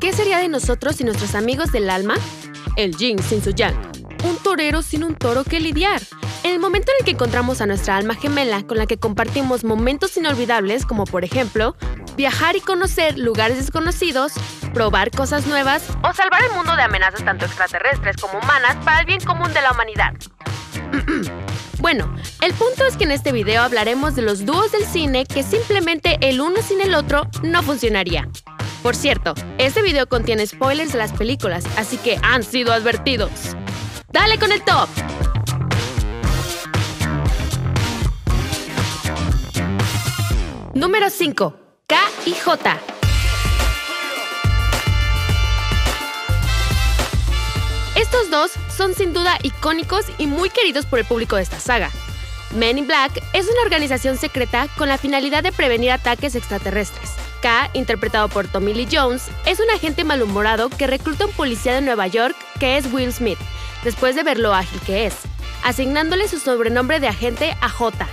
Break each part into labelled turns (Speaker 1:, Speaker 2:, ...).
Speaker 1: ¿Qué sería de nosotros y nuestros amigos del alma? El yin sin su yang. Un torero sin un toro que lidiar. En el momento en el que encontramos a nuestra alma gemela con la que compartimos momentos inolvidables, como por ejemplo, viajar y conocer lugares desconocidos, probar cosas nuevas o salvar el mundo de amenazas tanto extraterrestres como humanas para el bien común de la humanidad. bueno, el punto es que en este video hablaremos de los dúos del cine que simplemente el uno sin el otro no funcionaría. Por cierto, este video contiene spoilers de las películas, así que han sido advertidos. ¡Dale con el top! Número 5. K y J. Estos dos son sin duda icónicos y muy queridos por el público de esta saga. Men in Black es una organización secreta con la finalidad de prevenir ataques extraterrestres. K, interpretado por Tommy Lee Jones, es un agente malhumorado que recluta a un policía de Nueva York que es Will Smith, después de ver lo ágil que es, asignándole su sobrenombre de agente a J.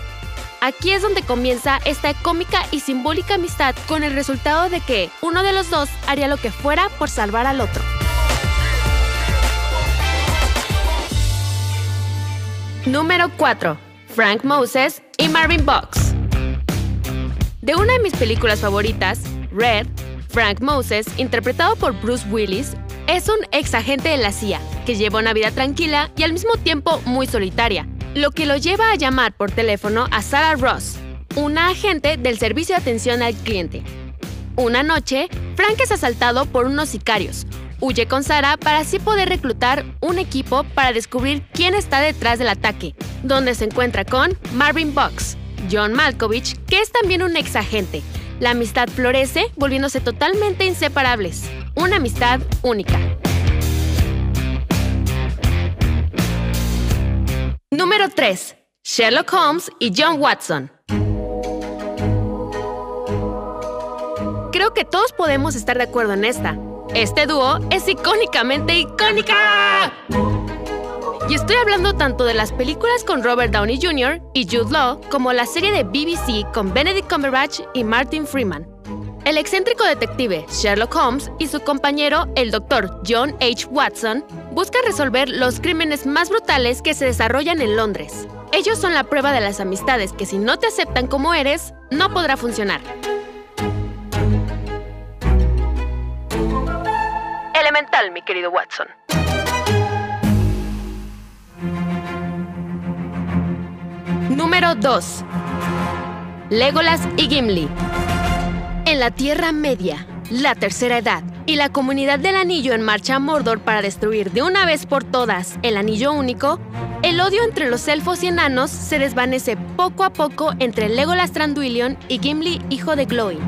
Speaker 1: Aquí es donde comienza esta cómica y simbólica amistad con el resultado de que uno de los dos haría lo que fuera por salvar al otro. Número 4. Frank Moses y Marvin Box. De una de mis películas favoritas, Red, Frank Moses, interpretado por Bruce Willis, es un ex agente de la CIA que lleva una vida tranquila y al mismo tiempo muy solitaria, lo que lo lleva a llamar por teléfono a Sarah Ross, una agente del servicio de atención al cliente. Una noche, Frank es asaltado por unos sicarios, Huye con Sara para así poder reclutar un equipo para descubrir quién está detrás del ataque, donde se encuentra con Marvin Box, John Malkovich, que es también un ex agente. La amistad florece, volviéndose totalmente inseparables. Una amistad única. Número 3. Sherlock Holmes y John Watson. Creo que todos podemos estar de acuerdo en esta. Este dúo es icónicamente icónica. Y estoy hablando tanto de las películas con Robert Downey Jr. y Jude Law como la serie de BBC con Benedict Cumberbatch y Martin Freeman. El excéntrico detective Sherlock Holmes y su compañero, el doctor John H. Watson, buscan resolver los crímenes más brutales que se desarrollan en Londres. Ellos son la prueba de las amistades que si no te aceptan como eres, no podrá funcionar. Elemental, mi querido Watson. Número 2. Legolas y Gimli. En la Tierra Media, la Tercera Edad y la comunidad del Anillo en marcha a Mordor para destruir de una vez por todas el Anillo Único, el odio entre los elfos y enanos se desvanece poco a poco entre Legolas Tranduilion y Gimli, hijo de Glóin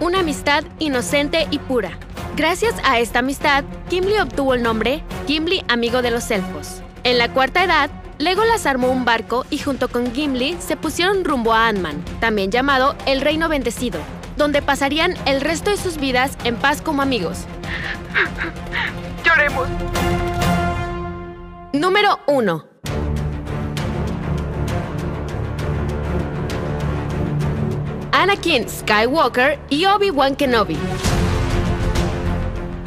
Speaker 1: una amistad inocente y pura. Gracias a esta amistad, Gimli obtuvo el nombre Gimli Amigo de los Elfos. En la cuarta edad, Legolas armó un barco y junto con Gimli se pusieron rumbo a Anman, también llamado el Reino Bendecido, donde pasarían el resto de sus vidas en paz como amigos.
Speaker 2: Lloremos.
Speaker 1: Número 1. Anakin Skywalker y Obi-Wan Kenobi.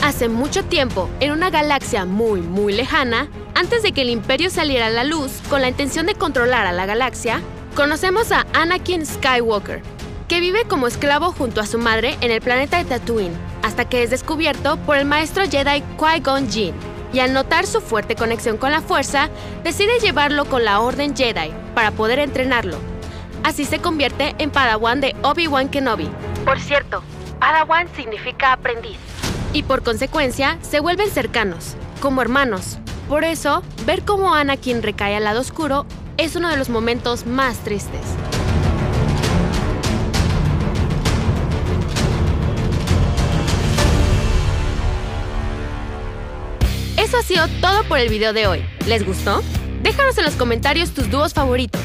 Speaker 1: Hace mucho tiempo, en una galaxia muy, muy lejana, antes de que el imperio saliera a la luz con la intención de controlar a la galaxia, conocemos a Anakin Skywalker, que vive como esclavo junto a su madre en el planeta de Tatooine, hasta que es descubierto por el maestro Jedi Qui-Gon Jinn, y al notar su fuerte conexión con la fuerza, decide llevarlo con la Orden Jedi para poder entrenarlo, Así se convierte en Padawan de Obi-Wan Kenobi. Por cierto, Padawan significa aprendiz. Y por consecuencia, se vuelven cercanos, como hermanos. Por eso, ver cómo Anakin recae al lado oscuro es uno de los momentos más tristes. Eso ha sido todo por el video de hoy. ¿Les gustó? Déjanos en los comentarios tus dúos favoritos.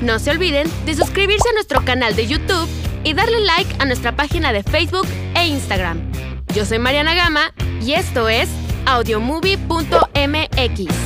Speaker 1: No se olviden de suscribirse a nuestro canal de YouTube y darle like a nuestra página de Facebook e Instagram. Yo soy Mariana Gama y esto es audiomovie.mx.